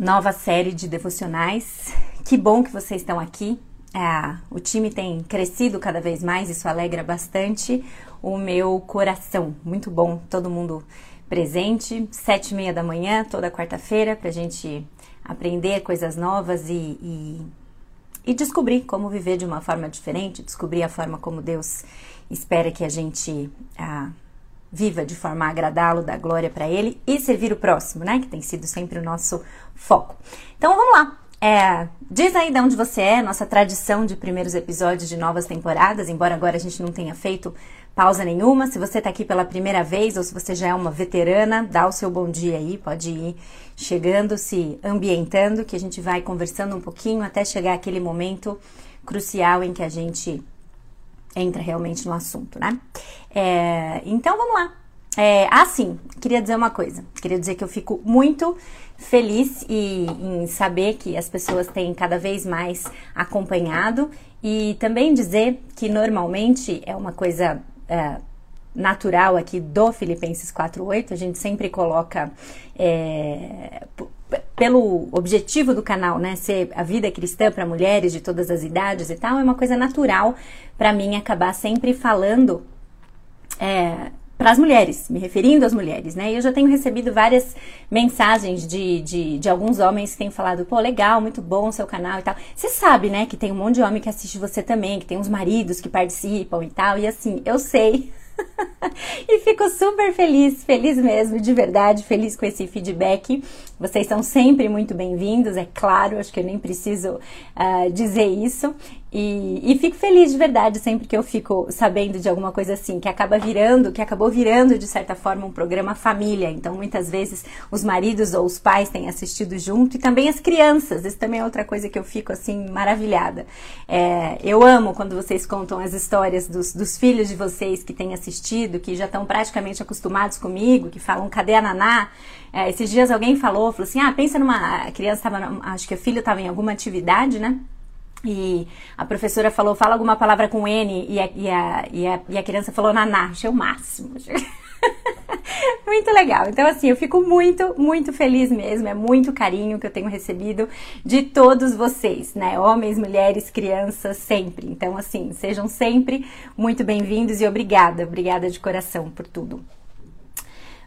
Nova série de devocionais. Que bom que vocês estão aqui. É, o time tem crescido cada vez mais, isso alegra bastante o meu coração. Muito bom, todo mundo presente. Sete e meia da manhã, toda quarta-feira, para a gente aprender coisas novas e, e, e descobrir como viver de uma forma diferente, descobrir a forma como Deus espera que a gente ah, viva de forma a agradá-lo, dar glória para ele e servir o próximo, né? Que tem sido sempre o nosso foco. Então vamos lá. É, diz aí de onde você é, nossa tradição de primeiros episódios de novas temporadas, embora agora a gente não tenha feito pausa nenhuma. Se você está aqui pela primeira vez ou se você já é uma veterana, dá o seu bom dia aí, pode ir chegando, se ambientando, que a gente vai conversando um pouquinho até chegar aquele momento crucial em que a gente entra realmente no assunto, né? É, então vamos lá. É, ah, sim, queria dizer uma coisa. Queria dizer que eu fico muito feliz e, em saber que as pessoas têm cada vez mais acompanhado e também dizer que normalmente é uma coisa é, natural aqui do Filipenses 4.8, a gente sempre coloca é, pelo objetivo do canal, né, ser a vida cristã para mulheres de todas as idades e tal, é uma coisa natural para mim acabar sempre falando é, para as mulheres, me referindo às mulheres, né? E eu já tenho recebido várias mensagens de, de, de, alguns homens que têm falado, pô, legal, muito bom o seu canal e tal. Você sabe, né, que tem um monte de homem que assiste você também, que tem uns maridos que participam e tal. E assim, eu sei e fico super feliz, feliz mesmo, de verdade, feliz com esse feedback. Vocês são sempre muito bem-vindos, é claro, acho que eu nem preciso uh, dizer isso. E, e, fico feliz de verdade sempre que eu fico sabendo de alguma coisa assim, que acaba virando, que acabou virando de certa forma um programa família. Então, muitas vezes os maridos ou os pais têm assistido junto e também as crianças. Isso também é outra coisa que eu fico assim maravilhada. É, eu amo quando vocês contam as histórias dos, dos filhos de vocês que têm assistido, que já estão praticamente acostumados comigo, que falam cadê a Naná? É, esses dias alguém falou, falou assim: ah, pensa numa. A criança estava, acho que o filho estava em alguma atividade, né? E a professora falou, fala alguma palavra com N, e a, e a, e a, e a criança falou naná, achei o máximo. muito legal. Então, assim, eu fico muito, muito feliz mesmo. É muito carinho que eu tenho recebido de todos vocês, né? Homens, mulheres, crianças, sempre. Então, assim, sejam sempre muito bem-vindos e obrigada, obrigada de coração por tudo.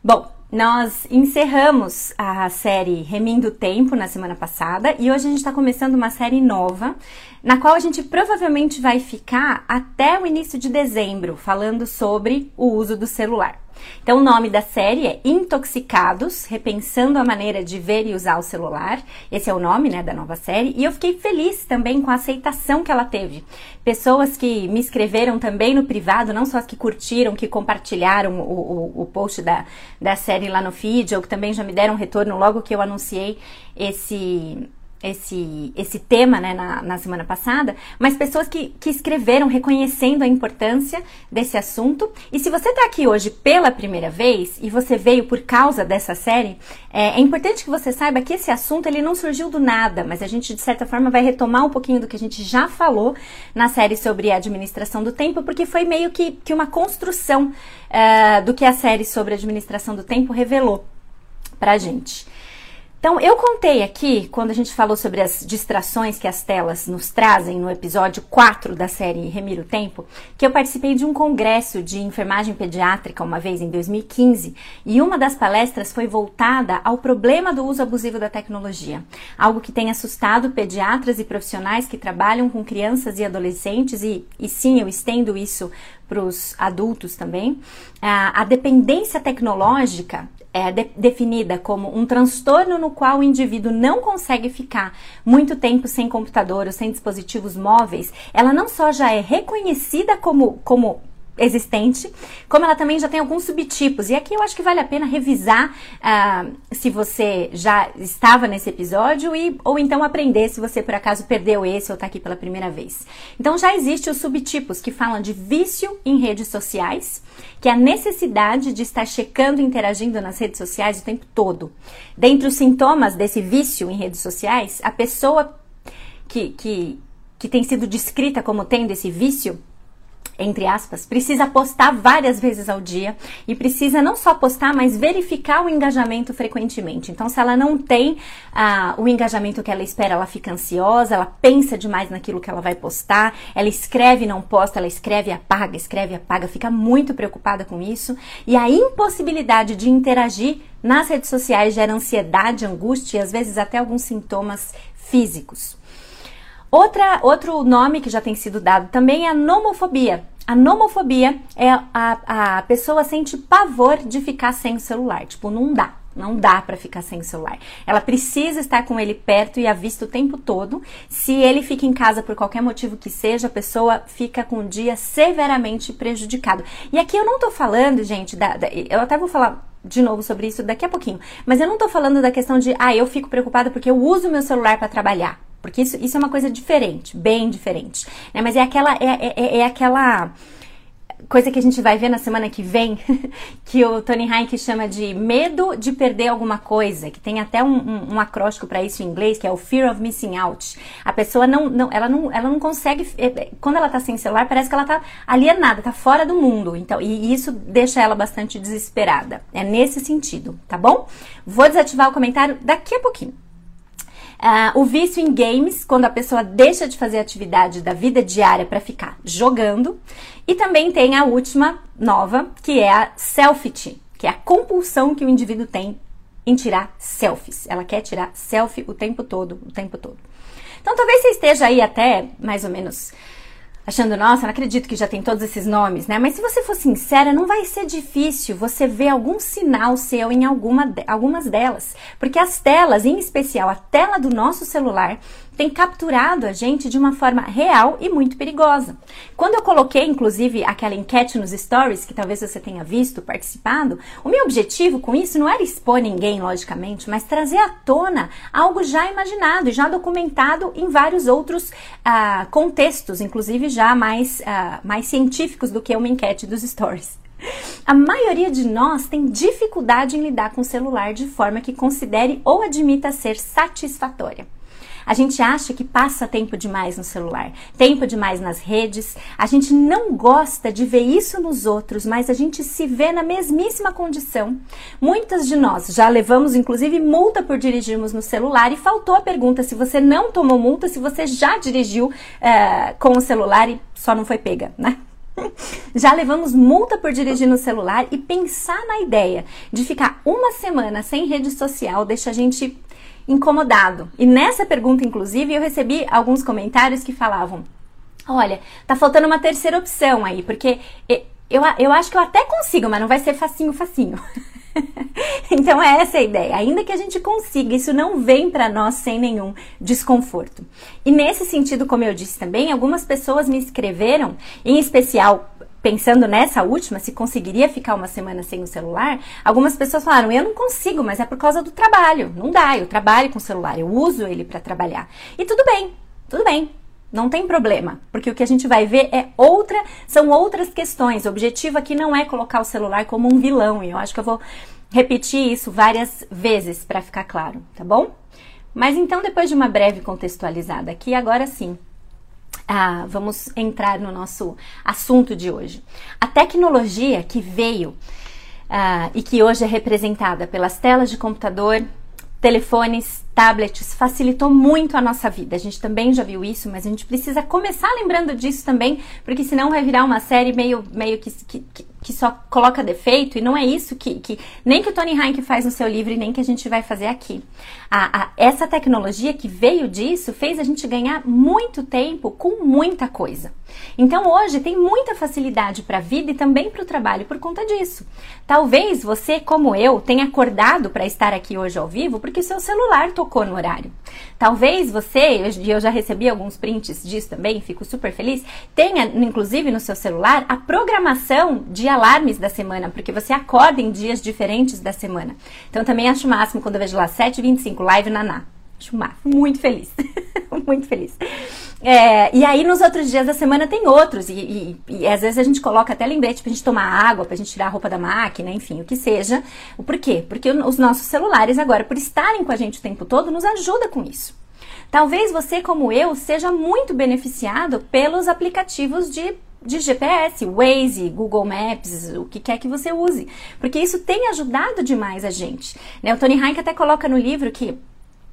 Bom, nós encerramos a série Remindo o Tempo na semana passada e hoje a gente está começando uma série nova, na qual a gente provavelmente vai ficar até o início de dezembro, falando sobre o uso do celular. Então, o nome da série é Intoxicados, repensando a maneira de ver e usar o celular. Esse é o nome, né, da nova série. E eu fiquei feliz também com a aceitação que ela teve. Pessoas que me escreveram também no privado, não só as que curtiram, que compartilharam o, o, o post da, da série lá no feed, ou que também já me deram retorno logo que eu anunciei esse esse, esse tema né, na, na semana passada, mas pessoas que, que escreveram reconhecendo a importância desse assunto. E se você está aqui hoje pela primeira vez e você veio por causa dessa série, é, é, importante que você saiba que esse assunto ele não surgiu do nada, mas a gente de certa forma vai retomar um pouquinho do que a gente já falou na série sobre a administração do tempo, porque foi meio que, que uma construção uh, do que a série sobre administração do tempo revelou pra gente. Então, eu contei aqui, quando a gente falou sobre as distrações que as telas nos trazem no episódio 4 da série Remir o Tempo, que eu participei de um congresso de enfermagem pediátrica uma vez em 2015 e uma das palestras foi voltada ao problema do uso abusivo da tecnologia, algo que tem assustado pediatras e profissionais que trabalham com crianças e adolescentes e, e sim, eu estendo isso para os adultos também. A dependência tecnológica é de, definida como um transtorno no qual o indivíduo não consegue ficar muito tempo sem computador ou sem dispositivos móveis, ela não só já é reconhecida como, como existente, como ela também já tem alguns subtipos. E aqui eu acho que vale a pena revisar uh, se você já estava nesse episódio e, ou então aprender se você por acaso perdeu esse ou está aqui pela primeira vez. Então já existem os subtipos que falam de vício em redes sociais, que é a necessidade de estar checando e interagindo nas redes sociais o tempo todo. Dentre os sintomas desse vício em redes sociais, a pessoa que, que, que tem sido descrita como tendo esse vício entre aspas, precisa postar várias vezes ao dia e precisa não só postar, mas verificar o engajamento frequentemente. Então, se ela não tem ah, o engajamento que ela espera, ela fica ansiosa, ela pensa demais naquilo que ela vai postar, ela escreve e não posta, ela escreve e apaga, escreve e apaga, fica muito preocupada com isso. E a impossibilidade de interagir nas redes sociais gera ansiedade, angústia e às vezes até alguns sintomas físicos. Outra, outro nome que já tem sido dado também é a nomofobia. A nomofobia é a, a pessoa sente pavor de ficar sem o celular. Tipo, não dá. Não dá para ficar sem o celular. Ela precisa estar com ele perto e à vista o tempo todo. Se ele fica em casa por qualquer motivo que seja, a pessoa fica com o dia severamente prejudicado. E aqui eu não tô falando, gente, da, da, eu até vou falar de novo sobre isso daqui a pouquinho. Mas eu não tô falando da questão de, ah, eu fico preocupada porque eu uso meu celular para trabalhar. Porque isso, isso é uma coisa diferente, bem diferente. Né? Mas é aquela, é, é, é, é aquela coisa que a gente vai ver na semana que vem, que o Tony Heinck chama de medo de perder alguma coisa, que tem até um, um, um acróstico para isso em inglês, que é o fear of missing out. A pessoa não, não, ela não, ela não consegue, é, é, quando ela tá sem celular, parece que ela tá alienada, tá fora do mundo. Então, e isso deixa ela bastante desesperada. É nesse sentido, tá bom? Vou desativar o comentário daqui a pouquinho. Uh, o vício em games, quando a pessoa deixa de fazer atividade da vida diária para ficar jogando. E também tem a última nova, que é a selfie, que é a compulsão que o indivíduo tem em tirar selfies. Ela quer tirar selfie o tempo todo, o tempo todo. Então talvez você esteja aí até mais ou menos achando, nossa, não acredito que já tem todos esses nomes, né? Mas se você for sincera, não vai ser difícil você ver algum sinal seu em alguma de, algumas delas. Porque as telas, em especial a tela do nosso celular, tem capturado a gente de uma forma real e muito perigosa. Quando eu coloquei, inclusive, aquela enquete nos stories, que talvez você tenha visto, participado, o meu objetivo com isso não era expor ninguém, logicamente, mas trazer à tona algo já imaginado e já documentado em vários outros uh, contextos, inclusive já mais, uh, mais científicos do que uma enquete dos stories. A maioria de nós tem dificuldade em lidar com o celular de forma que considere ou admita ser satisfatória. A gente acha que passa tempo demais no celular, tempo demais nas redes. A gente não gosta de ver isso nos outros, mas a gente se vê na mesmíssima condição. Muitas de nós já levamos, inclusive, multa por dirigirmos no celular e faltou a pergunta se você não tomou multa, se você já dirigiu uh, com o celular e só não foi pega, né? Já levamos multa por dirigir no celular e pensar na ideia de ficar uma semana sem rede social deixa a gente incomodado. E nessa pergunta, inclusive, eu recebi alguns comentários que falavam: Olha, tá faltando uma terceira opção aí, porque eu, eu acho que eu até consigo, mas não vai ser facinho, facinho. então é essa a ideia. Ainda que a gente consiga, isso não vem para nós sem nenhum desconforto. E nesse sentido, como eu disse também, algumas pessoas me escreveram, em especial pensando nessa última, se conseguiria ficar uma semana sem o celular, algumas pessoas falaram: eu não consigo, mas é por causa do trabalho. Não dá, eu trabalho com o celular, eu uso ele para trabalhar. E tudo bem, tudo bem. Não tem problema, porque o que a gente vai ver é outra, são outras questões. O objetivo aqui não é colocar o celular como um vilão, e eu acho que eu vou repetir isso várias vezes para ficar claro, tá bom? Mas então, depois de uma breve contextualizada aqui, agora sim, ah, vamos entrar no nosso assunto de hoje. A tecnologia que veio ah, e que hoje é representada pelas telas de computador, telefones, tablets, facilitou muito a nossa vida. A gente também já viu isso, mas a gente precisa começar lembrando disso também, porque senão vai virar uma série meio, meio que, que, que só coloca defeito, e não é isso que, que nem que o Tony Heinck faz no seu livro e nem que a gente vai fazer aqui. A, a, essa tecnologia que veio disso fez a gente ganhar muito tempo com muita coisa. Então hoje tem muita facilidade para a vida e também para o trabalho por conta disso. Talvez você, como eu, tenha acordado para estar aqui hoje ao vivo porque seu celular tocou no horário. Talvez você, e eu já recebi alguns prints disso também, fico super feliz, tenha, inclusive no seu celular, a programação de alarmes da semana, porque você acorda em dias diferentes da semana. Então também acho máximo quando eu vejo lá 7h25, live naná. Acho máximo, muito feliz. muito feliz. É, e aí nos outros dias da semana tem outros, e, e, e, às vezes a gente coloca até lembrete pra gente tomar água, pra gente tirar a roupa da máquina, enfim, o que seja. O porquê? Porque os nossos celulares agora, por estarem com a gente o tempo todo, nos ajuda com isso. Talvez você, como eu, seja muito beneficiado pelos aplicativos de de GPS, Waze, Google Maps, o que quer que você use, porque isso tem ajudado demais a gente. Né? O Tony Heinck até coloca no livro que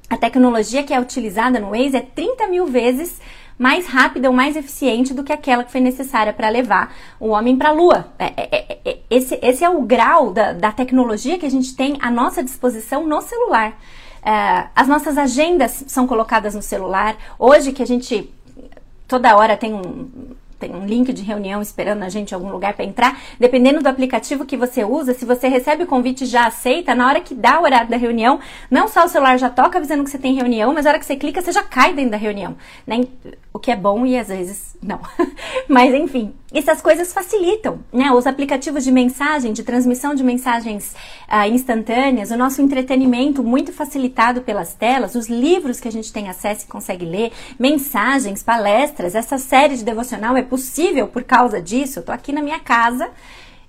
a tecnologia que é utilizada no Waze é 30 mil vezes mais rápida ou mais eficiente do que aquela que foi necessária para levar o homem para a Lua. É, é, é, esse, esse é o grau da, da, tecnologia que a gente tem à nossa disposição no celular. As nossas agendas são colocadas no celular. Hoje que a gente toda hora tem um, tem um link de reunião esperando a gente em algum lugar para entrar. Dependendo do aplicativo que você usa, se você recebe o convite já aceita, na hora que dá o horário da reunião, não só o celular já toca avisando que você tem reunião, mas na hora que você clica, você já cai dentro da reunião. Né? O que é bom e às vezes não. mas enfim, essas coisas facilitam, né? Os aplicativos de mensagem, de transmissão de mensagens uh, instantâneas, o nosso entretenimento muito facilitado pelas telas, os livros que a gente tem acesso e consegue ler, mensagens, palestras, essa série de devocional é possível por causa disso. Eu tô aqui na minha casa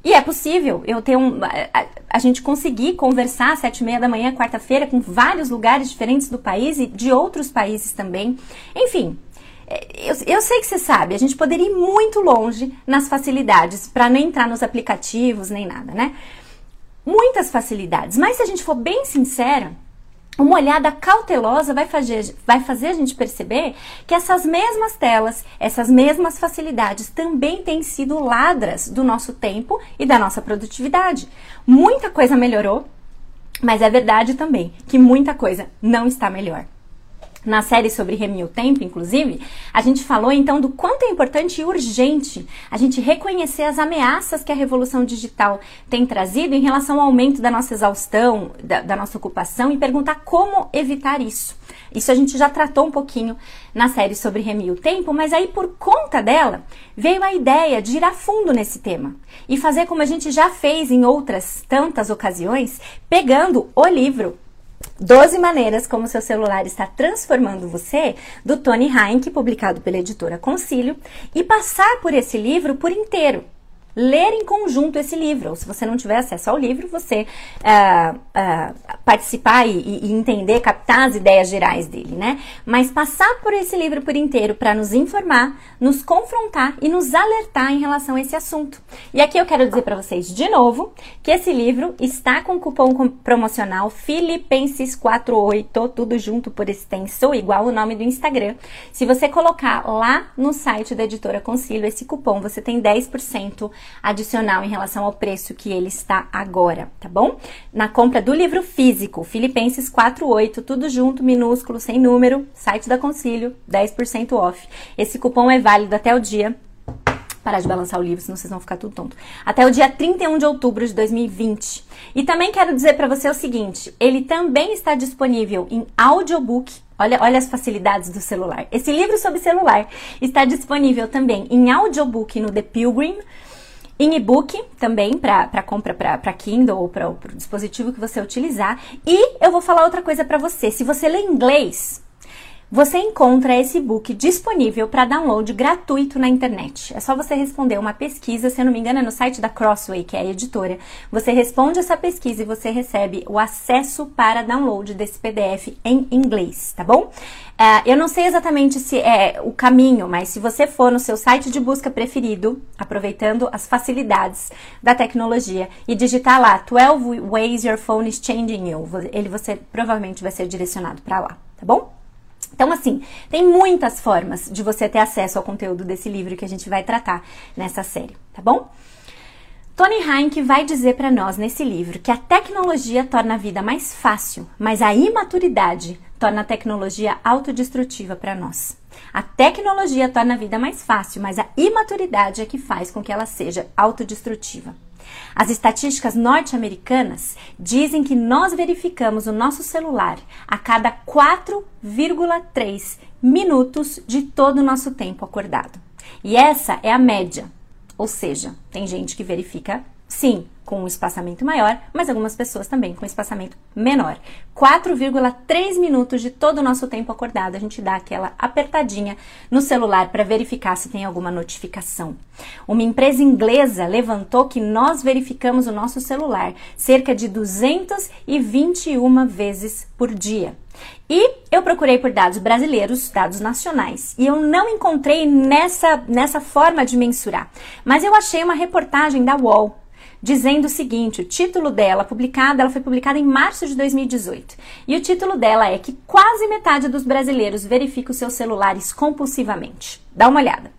e é possível eu ter um. A, a gente conseguir conversar às sete e meia da manhã, quarta-feira, com vários lugares diferentes do país e de outros países também. Enfim. É, eu, eu sei que você sabe, a gente poderia ir muito longe nas facilidades para não entrar nos aplicativos nem nada, né? Muitas facilidades, mas se a gente for bem sincera, uma olhada cautelosa vai fazer, vai fazer a gente perceber que essas mesmas telas, essas mesmas facilidades também têm sido ladras do nosso tempo e da nossa produtividade. Muita coisa melhorou, mas é verdade também que muita coisa não está melhor na série sobre remir o tempo, inclusive, a gente falou então do quanto é importante e urgente a gente reconhecer as ameaças que a revolução digital tem trazido em relação ao aumento da nossa exaustão, da, da nossa ocupação e perguntar como evitar isso. Isso a gente já tratou um pouquinho na série sobre remir o tempo, mas aí por conta dela veio a ideia de ir a fundo nesse tema e fazer como a gente já fez em outras tantas ocasiões, pegando o livro 12 maneiras como seu celular está transformando você, do Tony Heinck, publicado pela editora Concílio, e passar por esse livro por inteiro ler em conjunto esse livro. Ou se você não tiver acesso ao livro, você uh, uh, participar e, e, entender, captar as ideias gerais dele, né? Mas passar por esse livro por inteiro para nos informar, nos confrontar e nos alertar em relação a esse assunto. E aqui eu quero dizer para vocês de novo que esse livro está com cupom promocional Filipenses 48, tudo junto por extenso, igual o nome do Instagram. Se você colocar lá no site da editora Concílio esse cupom, você tem 10% adicional em relação ao preço que ele está agora, tá bom? Na compra do livro físico, Filipenses 48, tudo junto, minúsculo, sem número, site da Concílio, 10% off. Esse cupom é válido até o dia parar de balançar o livro, senão vocês vão ficar tudo tonto. Até o dia 31 de outubro de 2020. E também quero dizer para você o seguinte, ele também está disponível em audiobook. Olha, olha as facilidades do celular. Esse livro sobre celular está disponível também em audiobook no The Pilgrim em e-book também para compra para Kindle ou para o dispositivo que você utilizar. E eu vou falar outra coisa para você. Se você lê inglês, você encontra esse book disponível para download gratuito na internet. É só você responder uma pesquisa, se eu não me engano, é no site da Crossway, que é a editora. Você responde essa pesquisa e você recebe o acesso para download desse PDF em inglês, tá bom? Uh, eu não sei exatamente se é o caminho, mas se você for no seu site de busca preferido, aproveitando as facilidades da tecnologia e digitar lá 12 ways your phone is changing you, ele você provavelmente vai ser direcionado para lá, tá bom? Então, assim, tem muitas formas de você ter acesso ao conteúdo desse livro que a gente vai tratar nessa série, tá bom? Tony Heinck vai dizer para nós nesse livro que a tecnologia torna a vida mais fácil, mas a imaturidade torna a tecnologia autodestrutiva para nós. A tecnologia torna a vida mais fácil, mas a imaturidade é que faz com que ela seja autodestrutiva. As estatísticas norte-americanas dizem que nós verificamos o nosso celular a cada 4,3 minutos de todo o nosso tempo acordado. E essa é a média. Ou seja, tem gente que verifica sim com um espaçamento maior, mas algumas pessoas também com espaçamento menor. 4,3 minutos de todo o nosso tempo acordado, a gente dá aquela apertadinha no celular para verificar se tem alguma notificação. Uma empresa inglesa levantou que nós verificamos o nosso celular cerca de 221 vezes por dia. E eu procurei por dados brasileiros, dados nacionais, e eu não encontrei nessa, nessa forma de mensurar. Mas eu achei uma reportagem da UOL dizendo o seguinte: o título dela, publicada, ela foi publicada em março de 2018. E o título dela é que quase metade dos brasileiros verifica os seus celulares compulsivamente. Dá uma olhada.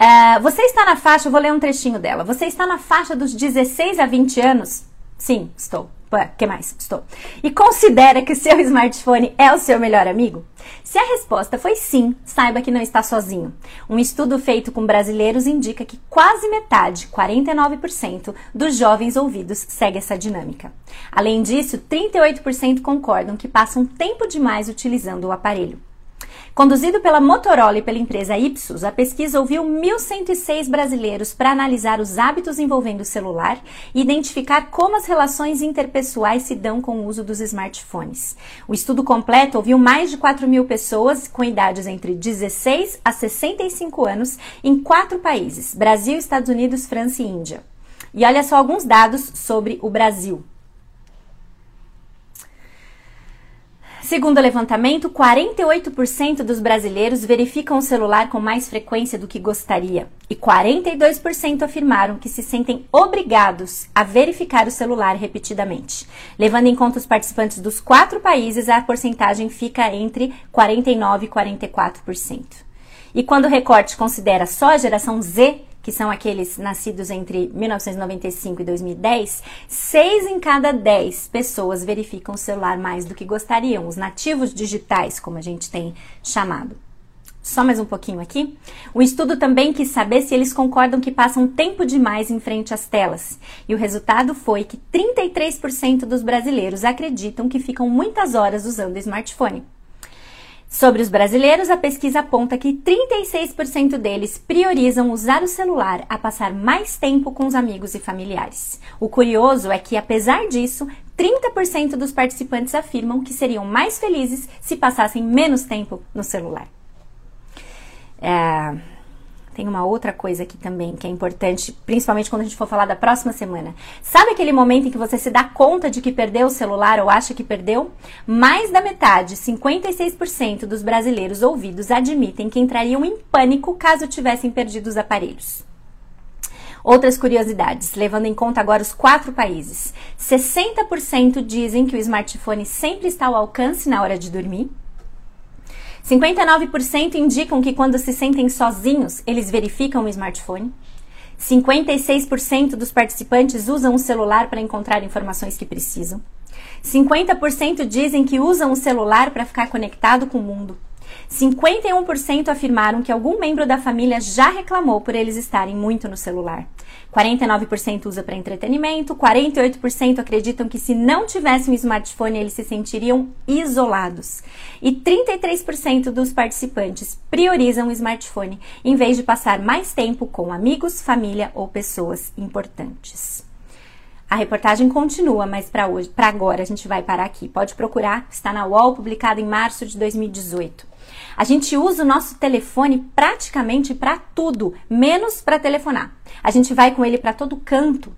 Uh, você está na faixa, vou ler um trechinho dela. Você está na faixa dos 16 a 20 anos? Sim, estou. Que mais? Estou. E considera que seu smartphone é o seu melhor amigo? Se a resposta foi sim, saiba que não está sozinho. Um estudo feito com brasileiros indica que quase metade, 49%, dos jovens ouvidos segue essa dinâmica. Além disso, 38% concordam que passam tempo demais utilizando o aparelho. Conduzido pela Motorola e pela empresa Ipsos, a pesquisa ouviu 1.106 brasileiros para analisar os hábitos envolvendo o celular e identificar como as relações interpessoais se dão com o uso dos smartphones. O estudo completo ouviu mais de 4 mil pessoas com idades entre 16 a 65 anos em quatro países: Brasil, Estados Unidos, França e Índia. E olha só alguns dados sobre o Brasil. Segundo o levantamento, 48% dos brasileiros verificam o celular com mais frequência do que gostaria e 42% afirmaram que se sentem obrigados a verificar o celular repetidamente. Levando em conta os participantes dos quatro países, a porcentagem fica entre 49% e 44%. E quando o recorte considera só a geração Z, que são aqueles nascidos entre 1995 e 2010, 6 em cada 10 pessoas verificam o celular mais do que gostariam, os nativos digitais, como a gente tem chamado. Só mais um pouquinho aqui. O estudo também quis saber se eles concordam que passam tempo demais em frente às telas. E o resultado foi que 33% dos brasileiros acreditam que ficam muitas horas usando o smartphone. Sobre os brasileiros, a pesquisa aponta que 36% deles priorizam usar o celular a passar mais tempo com os amigos e familiares. O curioso é que, apesar disso, 30% dos participantes afirmam que seriam mais felizes se passassem menos tempo no celular. É, tem uma outra coisa aqui também que é importante, principalmente quando a gente for falar da próxima semana. Sabe aquele momento em que você se dá conta de que perdeu o celular ou acha que perdeu? Mais da metade, 56% dos brasileiros ouvidos admitem que entrariam em pânico caso tivessem perdido os aparelhos. Outras curiosidades, levando em conta agora os quatro países. 60% dizem que o smartphone sempre está ao alcance na hora de dormir. 59% indicam que quando se sentem sozinhos, eles verificam o smartphone. 56% dos participantes usam o celular para encontrar informações que precisam. 50% dizem que usam o celular para ficar conectado com o mundo. 51% afirmaram que algum membro da família já reclamou por eles estarem muito no celular. 49% usa para entretenimento, 48% acreditam que se não tivessem um smartphone eles se sentiriam isolados. E 33% dos participantes priorizam o smartphone em vez de passar mais tempo com amigos, família ou pessoas importantes. A reportagem continua, mas para hoje, para agora a gente vai parar aqui. Pode procurar, está na UOL, publicado em março de 2018. A gente usa o nosso telefone praticamente para tudo, menos para telefonar. A gente vai com ele para todo canto.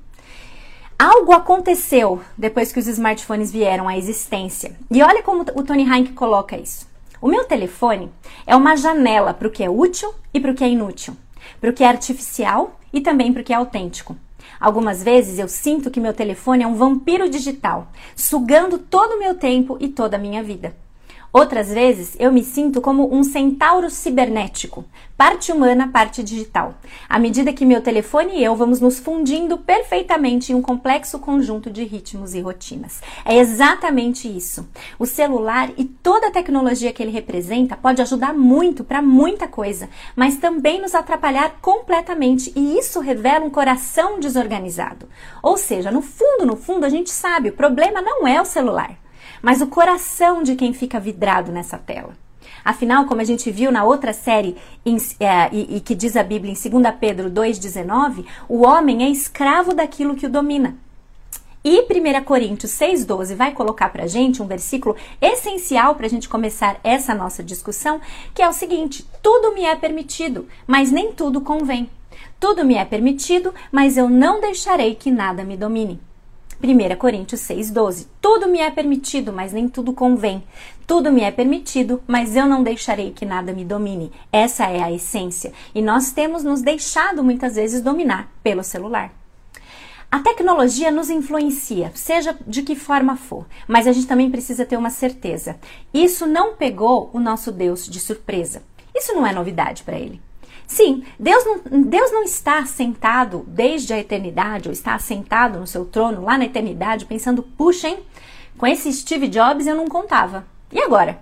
Algo aconteceu depois que os smartphones vieram à existência. E olha como o Tony Hank coloca isso. O meu telefone é uma janela para o que é útil e para o que é inútil, para o que é artificial e também para o que é autêntico. Algumas vezes eu sinto que meu telefone é um vampiro digital, sugando todo o meu tempo e toda a minha vida. Outras vezes eu me sinto como um centauro cibernético, parte humana, parte digital. À medida que meu telefone e eu vamos nos fundindo perfeitamente em um complexo conjunto de ritmos e rotinas. É exatamente isso. O celular e toda a tecnologia que ele representa pode ajudar muito para muita coisa, mas também nos atrapalhar completamente, e isso revela um coração desorganizado. Ou seja, no fundo, no fundo, a gente sabe, o problema não é o celular mas o coração de quem fica vidrado nessa tela. Afinal, como a gente viu na outra série em, é, e, e, que diz a Bíblia em 2 Pedro 2,19, o homem é escravo daquilo que o domina. E 1 Coríntios 6,12 vai colocar para a gente um versículo essencial para a gente começar essa nossa discussão, que é o seguinte: tudo me é permitido, mas nem tudo convém. Tudo me é permitido, mas eu não deixarei que nada me domine. 1 Coríntios 6,12. Tudo me é permitido, mas nem tudo convém. Tudo me é permitido, mas eu não deixarei que nada me domine. Essa é a essência. E nós temos nos deixado muitas vezes dominar pelo celular. A tecnologia nos influencia, seja de que forma for, mas a gente também precisa ter uma certeza. Isso não pegou o nosso Deus de surpresa. Isso não é novidade para ele. Sim, Deus não, Deus não está sentado desde a eternidade, ou está sentado no seu trono lá na eternidade, pensando, puxa, hein, com esse Steve Jobs eu não contava. E agora?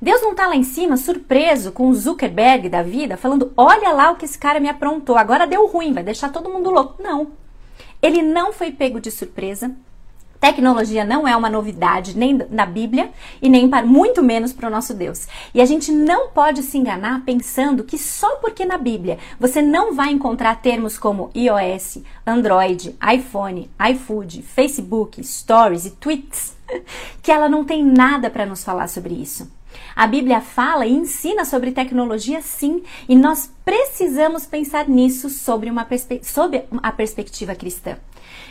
Deus não está lá em cima, surpreso com o Zuckerberg da vida, falando: olha lá o que esse cara me aprontou, agora deu ruim, vai deixar todo mundo louco. Não. Ele não foi pego de surpresa, Tecnologia não é uma novidade nem na Bíblia e nem para muito menos para o nosso Deus. E a gente não pode se enganar pensando que só porque na Bíblia você não vai encontrar termos como iOS, Android, iPhone, iFood, Facebook, Stories e Tweets, que ela não tem nada para nos falar sobre isso. A Bíblia fala e ensina sobre tecnologia sim, e nós precisamos pensar nisso sobre, uma sob a perspectiva cristã.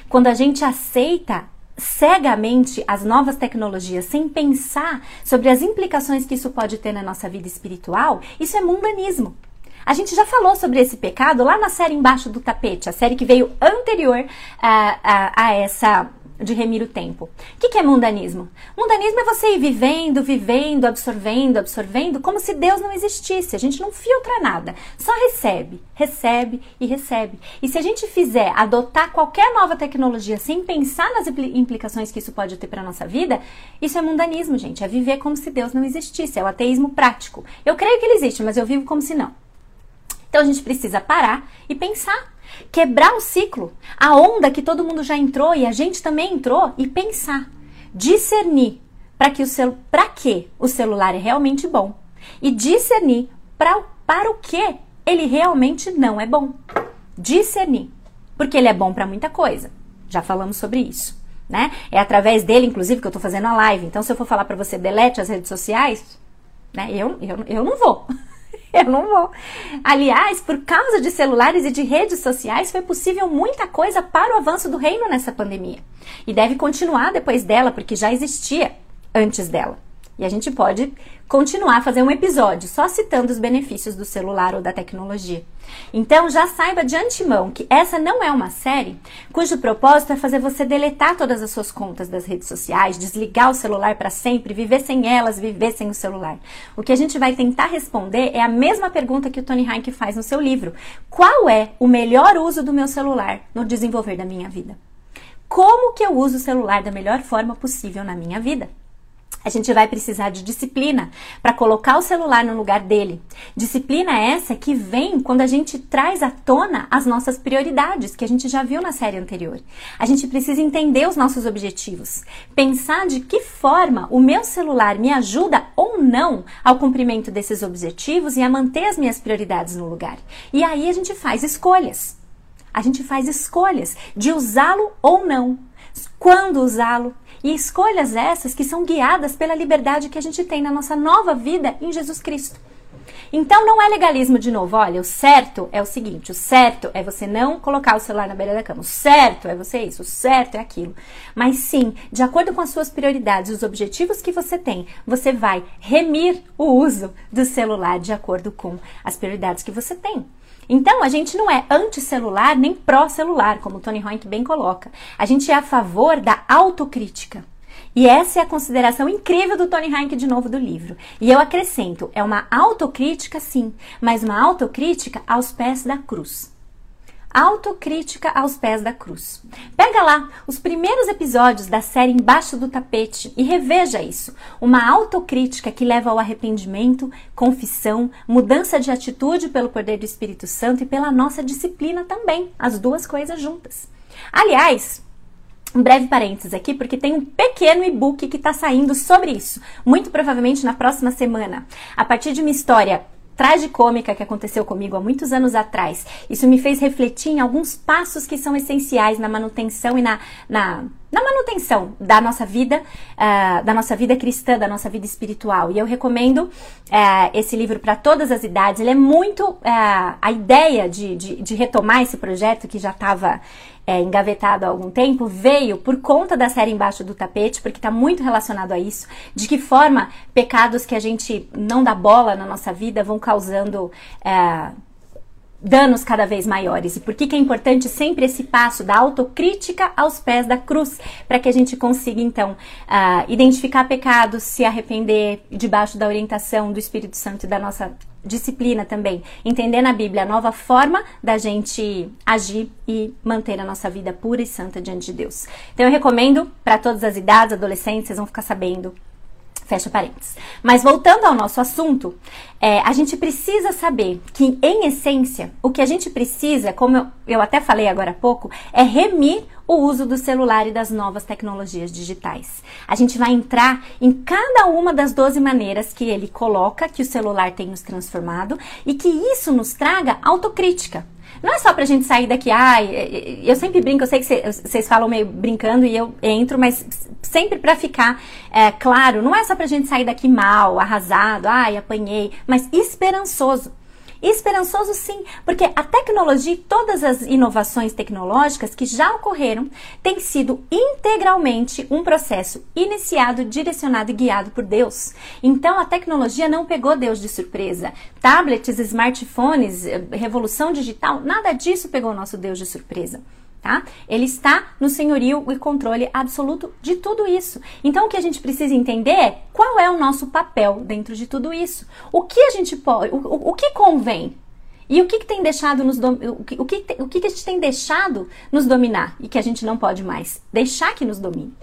Quando a gente aceita cegamente as novas tecnologias sem pensar sobre as implicações que isso pode ter na nossa vida espiritual, isso é mundanismo. A gente já falou sobre esse pecado lá na série Embaixo do Tapete, a série que veio anterior a, a, a essa de remir o tempo. O que, que é mundanismo? Mundanismo é você ir vivendo, vivendo, absorvendo, absorvendo, como se Deus não existisse. A gente não filtra nada, só recebe, recebe e recebe. E se a gente fizer adotar qualquer nova tecnologia sem pensar nas implicações que isso pode ter para nossa vida, isso é mundanismo, gente. É viver como se Deus não existisse. É o ateísmo prático. Eu creio que ele existe, mas eu vivo como se não. Então a gente precisa parar e pensar Quebrar o ciclo, a onda que todo mundo já entrou e a gente também entrou e pensar, discernir para que o para que o celular é realmente bom e discernir pra, para o que ele realmente não é bom. Discernir, porque ele é bom para muita coisa. Já falamos sobre isso, né? É através dele, inclusive, que eu estou fazendo a live. Então, se eu for falar para você delete as redes sociais, né? Eu, eu, eu não vou. eu não vou. Aliás, por causa de celulares e de redes sociais, foi possível muita coisa para o avanço do reino nessa pandemia. E deve continuar depois dela, porque já existia antes dela. E a gente pode continuar a fazer um episódio só citando os benefícios do celular ou da tecnologia. Então já saiba de antemão que essa não é uma série cujo propósito é fazer você deletar todas as suas contas das redes sociais, desligar o celular para sempre, viver sem elas, viver sem o celular. O que a gente vai tentar responder é a mesma pergunta que o Tony Heinck faz no seu livro: qual é o melhor uso do meu celular no desenvolver da minha vida? Como que eu uso o celular da melhor forma possível na minha vida? A gente vai precisar de disciplina para colocar o celular no lugar dele. Disciplina essa que vem quando a gente traz à tona as nossas prioridades, que a gente já viu na série anterior. A gente precisa entender os nossos objetivos, pensar de que forma o meu celular me ajuda ou não ao cumprimento desses objetivos e a manter as minhas prioridades no lugar. E aí a gente faz escolhas. A gente faz escolhas de usá-lo ou não. Quando usá-lo, e escolhas essas que são guiadas pela liberdade que a gente tem na nossa nova vida em Jesus Cristo. Então não é legalismo de novo. Olha, o certo é o seguinte: o certo é você não colocar o celular na beira da cama. O certo é você isso, o certo é aquilo. Mas sim, de acordo com as suas prioridades, os objetivos que você tem, você vai remir o uso do celular de acordo com as prioridades que você tem. Então, a gente não é anti-celular nem pró-celular, como Tony Hoyt bem coloca. A gente é a favor da autocrítica. E essa é a consideração incrível do Tony Hank de novo do livro. E eu acrescento, é uma autocrítica sim, mas uma autocrítica aos pés da cruz. Autocrítica aos pés da cruz. Pega lá os primeiros episódios da série Embaixo do Tapete e reveja isso. Uma autocrítica que leva ao arrependimento, confissão, mudança de atitude pelo poder do Espírito Santo e pela nossa disciplina também. As duas coisas juntas. Aliás, um breve parênteses aqui, porque tem um pequeno e-book que está saindo sobre isso, muito provavelmente na próxima semana. A partir de uma história tragicômica que aconteceu comigo há muitos anos atrás. Isso me fez refletir em alguns passos que são essenciais na manutenção e na, na, na manutenção da nossa vida, uh, da nossa vida cristã, da nossa vida espiritual. E eu recomendo uh, esse livro para todas as idades. Ele é muito uh, a ideia de, de, de, retomar esse projeto que já estava é, engavetado há algum tempo, veio por conta da série Embaixo do Tapete, porque está muito relacionado a isso, de que forma pecados que a gente não dá bola na nossa vida vão causando. É, danos cada vez maiores. E por que, que é importante sempre esse passo da autocrítica aos pés da cruz, para que a gente consiga então uh, identificar pecados, se arrepender debaixo da orientação do Espírito Santo e da nossa disciplina também, entender na Bíblia a nova forma da gente agir e manter a nossa vida pura e santa diante de Deus. Então eu recomendo para todas as idades, adolescentes, vocês vão ficar sabendo Fecha parênteses. Mas voltando ao nosso assunto, é, a gente precisa saber que, em essência, o que a gente precisa, como eu, eu até falei agora há pouco, é remir o uso do celular e das novas tecnologias digitais. A gente vai entrar em cada uma das 12 maneiras que ele coloca que o celular tem nos transformado e que isso nos traga autocrítica. Não é só pra gente sair daqui, ai, ah, eu sempre brinco, eu sei que vocês falam meio brincando e eu entro, mas sempre para ficar é, claro, não é só pra gente sair daqui mal, arrasado, ai, apanhei, mas esperançoso. Esperançoso sim, porque a tecnologia todas as inovações tecnológicas que já ocorreram têm sido integralmente um processo iniciado, direcionado e guiado por Deus. Então a tecnologia não pegou Deus de surpresa. Tablets, smartphones, eh, revolução digital, nada disso pegou o nosso Deus de surpresa tá? Ele está no senhorio e controle absoluto de tudo isso. Então, o que a gente precisa entender é qual é o nosso papel dentro de tudo isso. O que a gente pode, o, o, o que convém e o que, que tem deixado nos o que, o, que, o que a gente tem deixado nos dominar e que a gente não pode mais deixar que nos domine.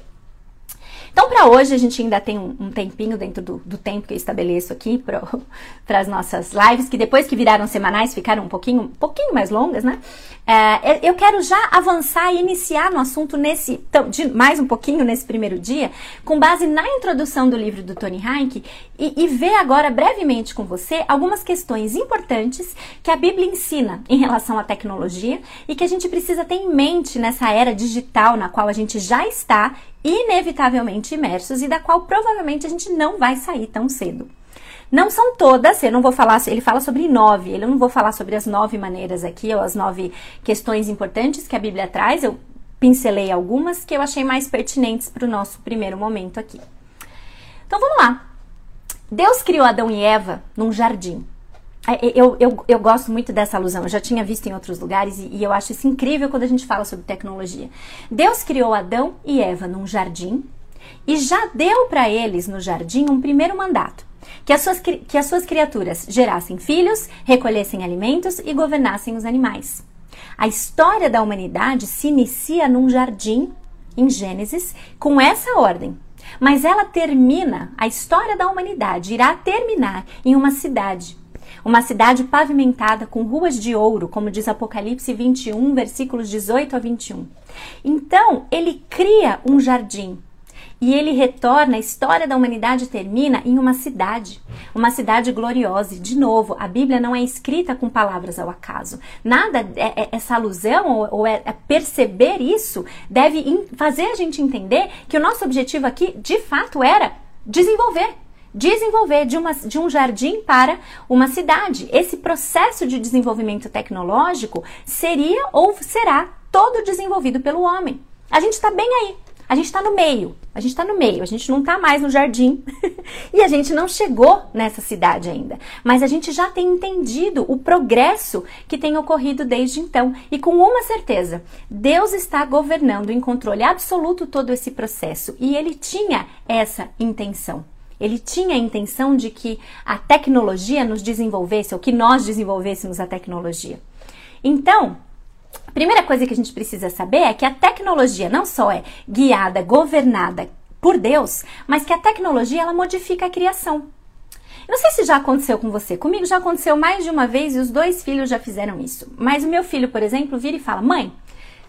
Então, para hoje, a gente ainda tem um, um tempinho dentro do, do, tempo que eu estabeleço aqui para as nossas lives, que depois que viraram semanais ficaram um pouquinho, um pouquinho mais longas, né? É, eu quero já avançar e iniciar no assunto nesse, de, mais um pouquinho nesse primeiro dia, com base na introdução do livro do Tony Heinck e, e ver agora brevemente com você algumas questões importantes que a Bíblia ensina em relação à tecnologia e que a gente precisa ter em mente nessa era digital na qual a gente já está inevitavelmente imersos e da qual provavelmente a gente não vai sair tão cedo. Não são todas, eu não vou falar, ele fala sobre nove, eu não vou falar sobre as nove maneiras aqui, ou as nove questões importantes que a Bíblia traz, eu pincelei algumas que eu achei mais pertinentes para o nosso primeiro momento aqui. Então vamos lá. Deus criou Adão e Eva num jardim. É, eu, eu, eu gosto muito dessa alusão, eu já tinha visto em outros lugares e, e eu acho isso incrível quando a gente fala sobre tecnologia. Deus criou Adão e Eva num jardim e já deu para eles no jardim um primeiro mandato: que as, suas, que as suas criaturas gerassem filhos, recolhessem alimentos e governassem os animais. A história da humanidade se inicia num jardim, em Gênesis, com essa ordem. Mas ela termina, a história da humanidade irá terminar em uma cidade uma cidade pavimentada com ruas de ouro, como diz Apocalipse 21, versículos 18 a 21. Então, ele cria um jardim e ele retorna, a história da humanidade termina em uma cidade, uma cidade gloriosa. E, de novo, a Bíblia não é escrita com palavras ao acaso. Nada, é, é, essa alusão ou, ou é, é, perceber isso deve fazer a gente entender que o nosso objetivo aqui, de fato, era desenvolver desenvolver de, uma, de um jardim para uma cidade. Esse processo de desenvolvimento tecnológico seria ou será todo desenvolvido pelo homem. A gente está bem aí. A gente está no meio, a gente está no meio, a gente não está mais no jardim e a gente não chegou nessa cidade ainda. Mas a gente já tem entendido o progresso que tem ocorrido desde então e com uma certeza: Deus está governando em controle absoluto todo esse processo e ele tinha essa intenção. Ele tinha a intenção de que a tecnologia nos desenvolvesse, ou que nós desenvolvêssemos a tecnologia. Então, a primeira coisa que a gente precisa saber é que a tecnologia não só é guiada, governada por Deus, mas que a tecnologia ela modifica a criação. Não sei se já aconteceu com você, comigo já aconteceu mais de uma vez e os dois filhos já fizeram isso. Mas o meu filho, por exemplo, vira e fala: Mãe,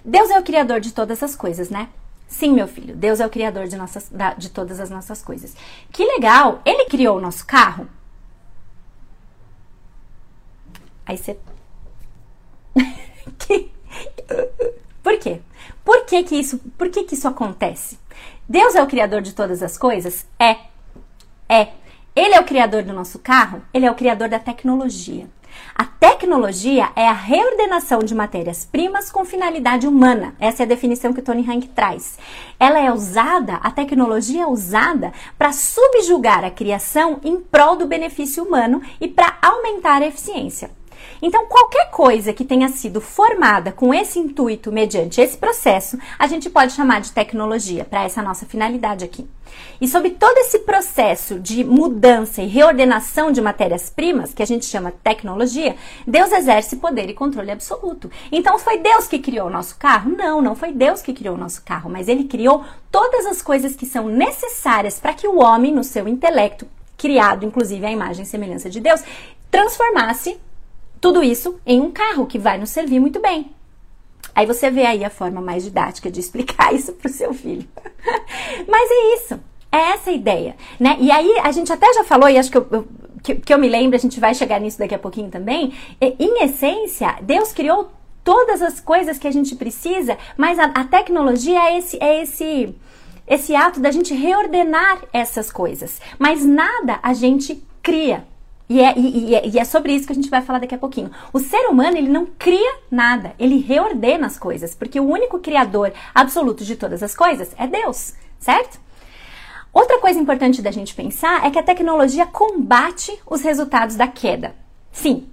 Deus é o criador de todas as coisas, né? Sim, meu filho, Deus é o criador de, nossas, de todas as nossas coisas. Que legal! Ele criou o nosso carro? Aí você. que... Por quê? Por que, que isso, por que, que isso acontece? Deus é o criador de todas as coisas? É. É. Ele é o criador do nosso carro? Ele é o criador da tecnologia. A tecnologia é a reordenação de matérias-primas com finalidade humana. Essa é a definição que Tony Hank traz. Ela é usada, a tecnologia é usada para subjugar a criação em prol do benefício humano e para aumentar a eficiência. Então, qualquer coisa que tenha sido formada com esse intuito, mediante esse processo, a gente pode chamar de tecnologia, para essa nossa finalidade aqui. E sobre todo esse processo de mudança e reordenação de matérias-primas, que a gente chama tecnologia, Deus exerce poder e controle absoluto. Então, foi Deus que criou o nosso carro? Não, não foi Deus que criou o nosso carro, mas ele criou todas as coisas que são necessárias para que o homem, no seu intelecto, criado inclusive à imagem e semelhança de Deus, transformasse tudo isso em um carro que vai nos servir muito bem. Aí você vê aí a forma mais didática de explicar isso para o seu filho. Mas é isso. É essa a ideia, né? E aí a gente até já falou, e acho que eu, eu que, que, eu me lembro, a gente vai chegar nisso daqui a pouquinho também. Em essência, Deus criou todas as coisas que a gente precisa, mas a, a tecnologia é esse, é esse, esse ato da gente reordenar essas coisas. Mas nada a gente cria. E é, e, é, e é, sobre isso que a gente vai falar daqui a pouquinho. O ser humano, ele não cria nada, ele reordena as coisas, porque o único criador absoluto de todas as coisas é Deus, certo? Outra coisa importante da gente pensar é que a tecnologia combate os resultados da queda. Sim,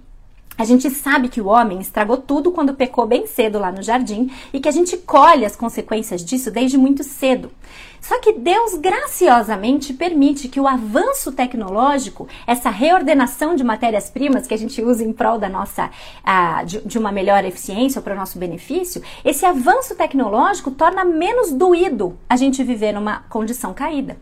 a gente sabe que o homem estragou tudo quando pecou bem cedo lá no jardim e que a gente colhe as consequências disso desde muito cedo. Só que Deus graciosamente permite que o avanço tecnológico, essa reordenação de matérias-primas que a gente usa em prol da nossa de, de uma melhor eficiência para o nosso benefício, esse avanço tecnológico torna menos doído a gente viver numa condição caída.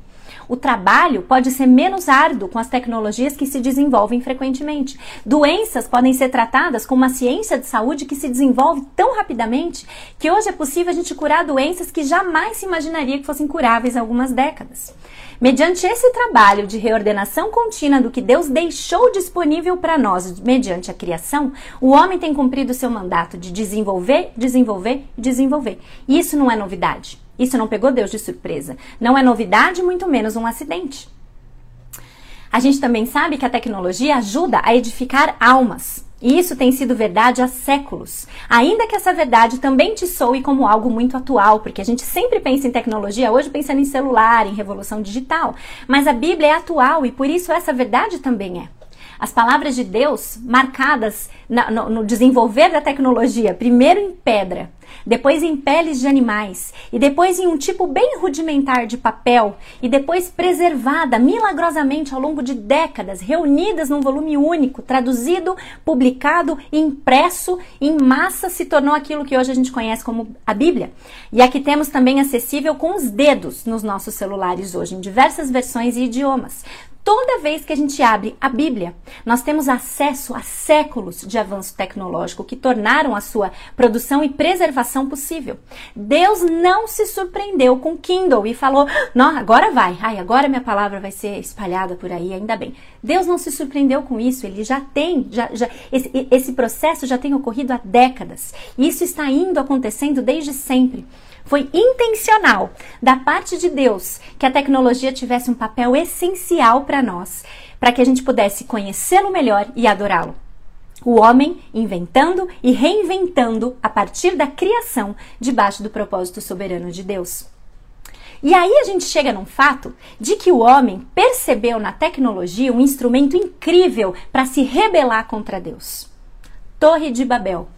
O trabalho pode ser menos árduo com as tecnologias que se desenvolvem frequentemente. Doenças podem ser tratadas com uma ciência de saúde que se desenvolve tão rapidamente que hoje é possível a gente curar doenças que jamais se imaginaria que fossem curáveis há algumas décadas. Mediante esse trabalho de reordenação contínua do que Deus deixou disponível para nós mediante a criação, o homem tem cumprido seu mandato de desenvolver, desenvolver desenvolver. E isso não é novidade. Isso não pegou Deus de surpresa. Não é novidade, muito menos um acidente. A gente também sabe que a tecnologia ajuda a edificar almas. E isso tem sido verdade há séculos. Ainda que essa verdade também te soe como algo muito atual, porque a gente sempre pensa em tecnologia hoje pensando em celular, em revolução digital. Mas a Bíblia é atual e por isso essa verdade também é. As palavras de Deus, marcadas na, no, no desenvolver da tecnologia, primeiro em pedra, depois em peles de animais, e depois em um tipo bem rudimentar de papel, e depois preservada milagrosamente ao longo de décadas, reunidas num volume único, traduzido, publicado, impresso em massa, se tornou aquilo que hoje a gente conhece como a Bíblia. E aqui temos também acessível com os dedos nos nossos celulares hoje, em diversas versões e idiomas. Toda vez que a gente abre a Bíblia, nós temos acesso a séculos de avanço tecnológico que tornaram a sua produção e preservação possível. Deus não se surpreendeu com Kindle e falou: "Não, agora vai. Ai, agora minha palavra vai ser espalhada por aí, ainda bem". Deus não se surpreendeu com isso, ele já tem, já, já esse, esse processo já tem ocorrido há décadas. Isso está indo acontecendo desde sempre. Foi intencional da parte de Deus que a tecnologia tivesse um papel essencial para nós, para que a gente pudesse conhecê-lo melhor e adorá-lo. O homem inventando e reinventando a partir da criação debaixo do propósito soberano de Deus. E aí a gente chega num fato de que o homem percebeu na tecnologia um instrumento incrível para se rebelar contra Deus. Torre de Babel.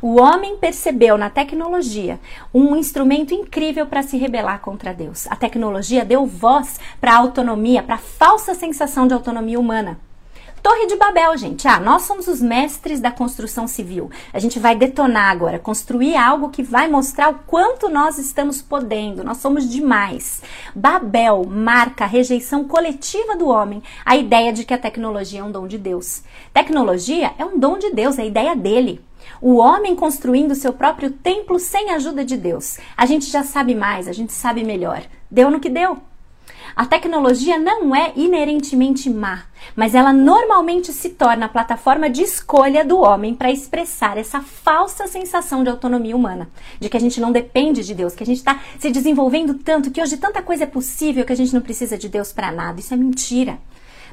O homem percebeu na tecnologia um instrumento incrível para se rebelar contra Deus. A tecnologia deu voz para a autonomia, para a falsa sensação de autonomia humana. Torre de Babel, gente. Ah, nós somos os mestres da construção civil. A gente vai detonar agora, construir algo que vai mostrar o quanto nós estamos podendo. Nós somos demais. Babel marca a rejeição coletiva do homem, a ideia de que a tecnologia é um dom de Deus. Tecnologia é um dom de Deus, é a ideia dele. O homem construindo seu próprio templo sem a ajuda de Deus. A gente já sabe mais, a gente sabe melhor. Deu no que deu. A tecnologia não é inerentemente má, mas ela normalmente se torna a plataforma de escolha do homem para expressar essa falsa sensação de autonomia humana, de que a gente não depende de Deus, que a gente está se desenvolvendo tanto, que hoje tanta coisa é possível que a gente não precisa de Deus para nada. Isso é mentira.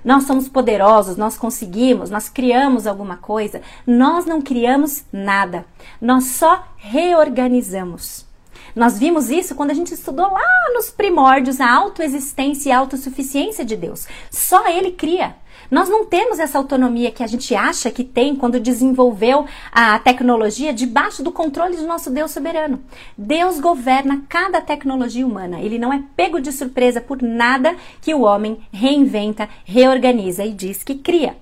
Nós somos poderosos, nós conseguimos, nós criamos alguma coisa. Nós não criamos nada. Nós só reorganizamos. Nós vimos isso quando a gente estudou lá nos primórdios a autoexistência e a autossuficiência de Deus. Só Ele cria. Nós não temos essa autonomia que a gente acha que tem quando desenvolveu a tecnologia debaixo do controle do nosso Deus soberano. Deus governa cada tecnologia humana. Ele não é pego de surpresa por nada que o homem reinventa, reorganiza e diz que cria.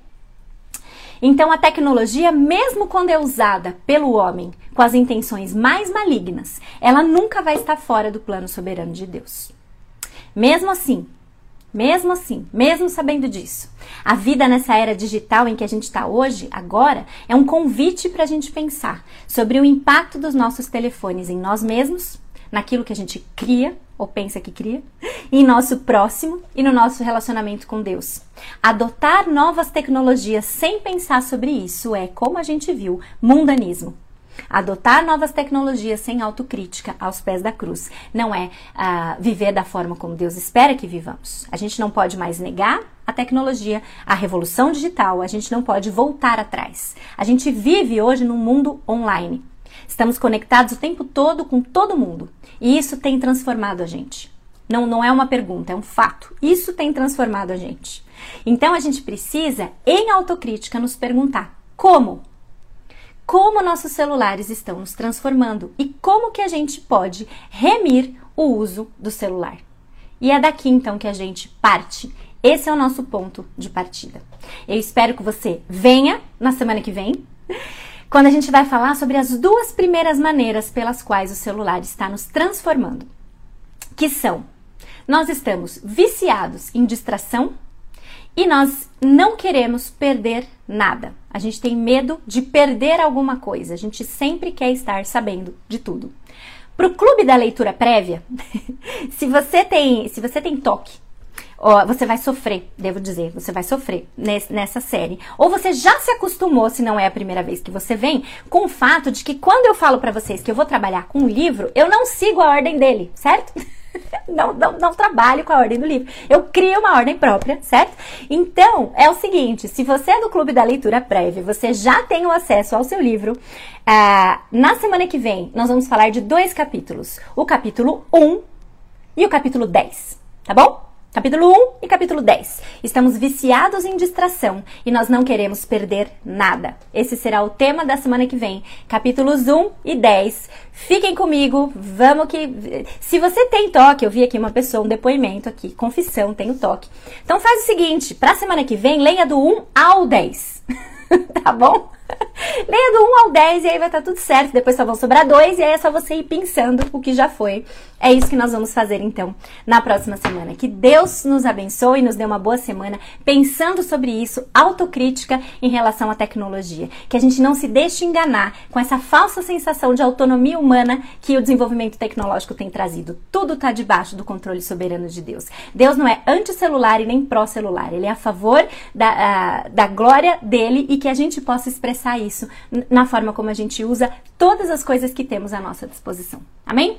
Então, a tecnologia, mesmo quando é usada pelo homem com as intenções mais malignas, ela nunca vai estar fora do plano soberano de Deus. Mesmo assim, mesmo assim, mesmo sabendo disso, a vida nessa era digital em que a gente está hoje, agora, é um convite para a gente pensar sobre o impacto dos nossos telefones em nós mesmos, naquilo que a gente cria ou pensa que cria, em nosso próximo e no nosso relacionamento com Deus. Adotar novas tecnologias sem pensar sobre isso é, como a gente viu, mundanismo. Adotar novas tecnologias sem autocrítica aos pés da cruz não é uh, viver da forma como Deus espera que vivamos. A gente não pode mais negar a tecnologia, a revolução digital, a gente não pode voltar atrás. A gente vive hoje num mundo online. Estamos conectados o tempo todo com todo mundo. E isso tem transformado a gente. Não, não é uma pergunta, é um fato. Isso tem transformado a gente. Então a gente precisa, em autocrítica, nos perguntar como? Como nossos celulares estão nos transformando e como que a gente pode remir o uso do celular. E é daqui então que a gente parte. Esse é o nosso ponto de partida. Eu espero que você venha na semana que vem quando a gente vai falar sobre as duas primeiras maneiras pelas quais o celular está nos transformando, que são: nós estamos viciados em distração e nós não queremos perder nada. A gente tem medo de perder alguma coisa. A gente sempre quer estar sabendo de tudo. Para o clube da leitura prévia, se você tem, se você tem toque você vai sofrer, devo dizer, você vai sofrer nessa série. Ou você já se acostumou, se não é a primeira vez que você vem, com o fato de que quando eu falo para vocês que eu vou trabalhar com um livro, eu não sigo a ordem dele, certo? não, não, não trabalho com a ordem do livro. Eu crio uma ordem própria, certo? Então, é o seguinte: se você é do Clube da Leitura Prévia, você já tem o acesso ao seu livro. Uh, na semana que vem, nós vamos falar de dois capítulos: o capítulo 1 e o capítulo 10, tá bom? Capítulo 1 e capítulo 10. Estamos viciados em distração e nós não queremos perder nada. Esse será o tema da semana que vem. Capítulos 1 e 10. Fiquem comigo, vamos que. Se você tem toque, eu vi aqui uma pessoa, um depoimento aqui, confissão, tenho toque. Então faz o seguinte: pra semana que vem, leia do 1 ao 10. tá bom? Leia do 1 ao 10 e aí vai estar tá tudo certo. Depois só vão sobrar dois e aí é só você ir pensando o que já foi. É isso que nós vamos fazer então na próxima semana. Que Deus nos abençoe e nos dê uma boa semana pensando sobre isso, autocrítica em relação à tecnologia. Que a gente não se deixe enganar com essa falsa sensação de autonomia humana que o desenvolvimento tecnológico tem trazido. Tudo está debaixo do controle soberano de Deus. Deus não é anti-celular e nem pró-celular. Ele é a favor da, da glória dele e que a gente possa expressar expressar isso na forma como a gente usa todas as coisas que temos à nossa disposição. Amém?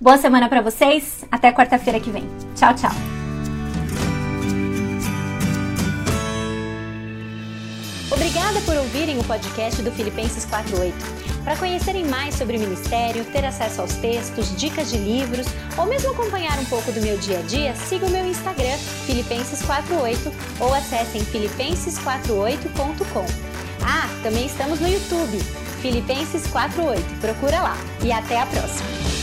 Boa semana para vocês, até quarta-feira que vem. Tchau, tchau. Obrigada por ouvirem o podcast do Filipenses 48. Para conhecerem mais sobre o ministério, ter acesso aos textos, dicas de livros ou mesmo acompanhar um pouco do meu dia a dia, siga o meu Instagram, Filipenses48 ou acessem filipenses48.com. Ah, também estamos no YouTube, Filipenses 48. Procura lá. E até a próxima.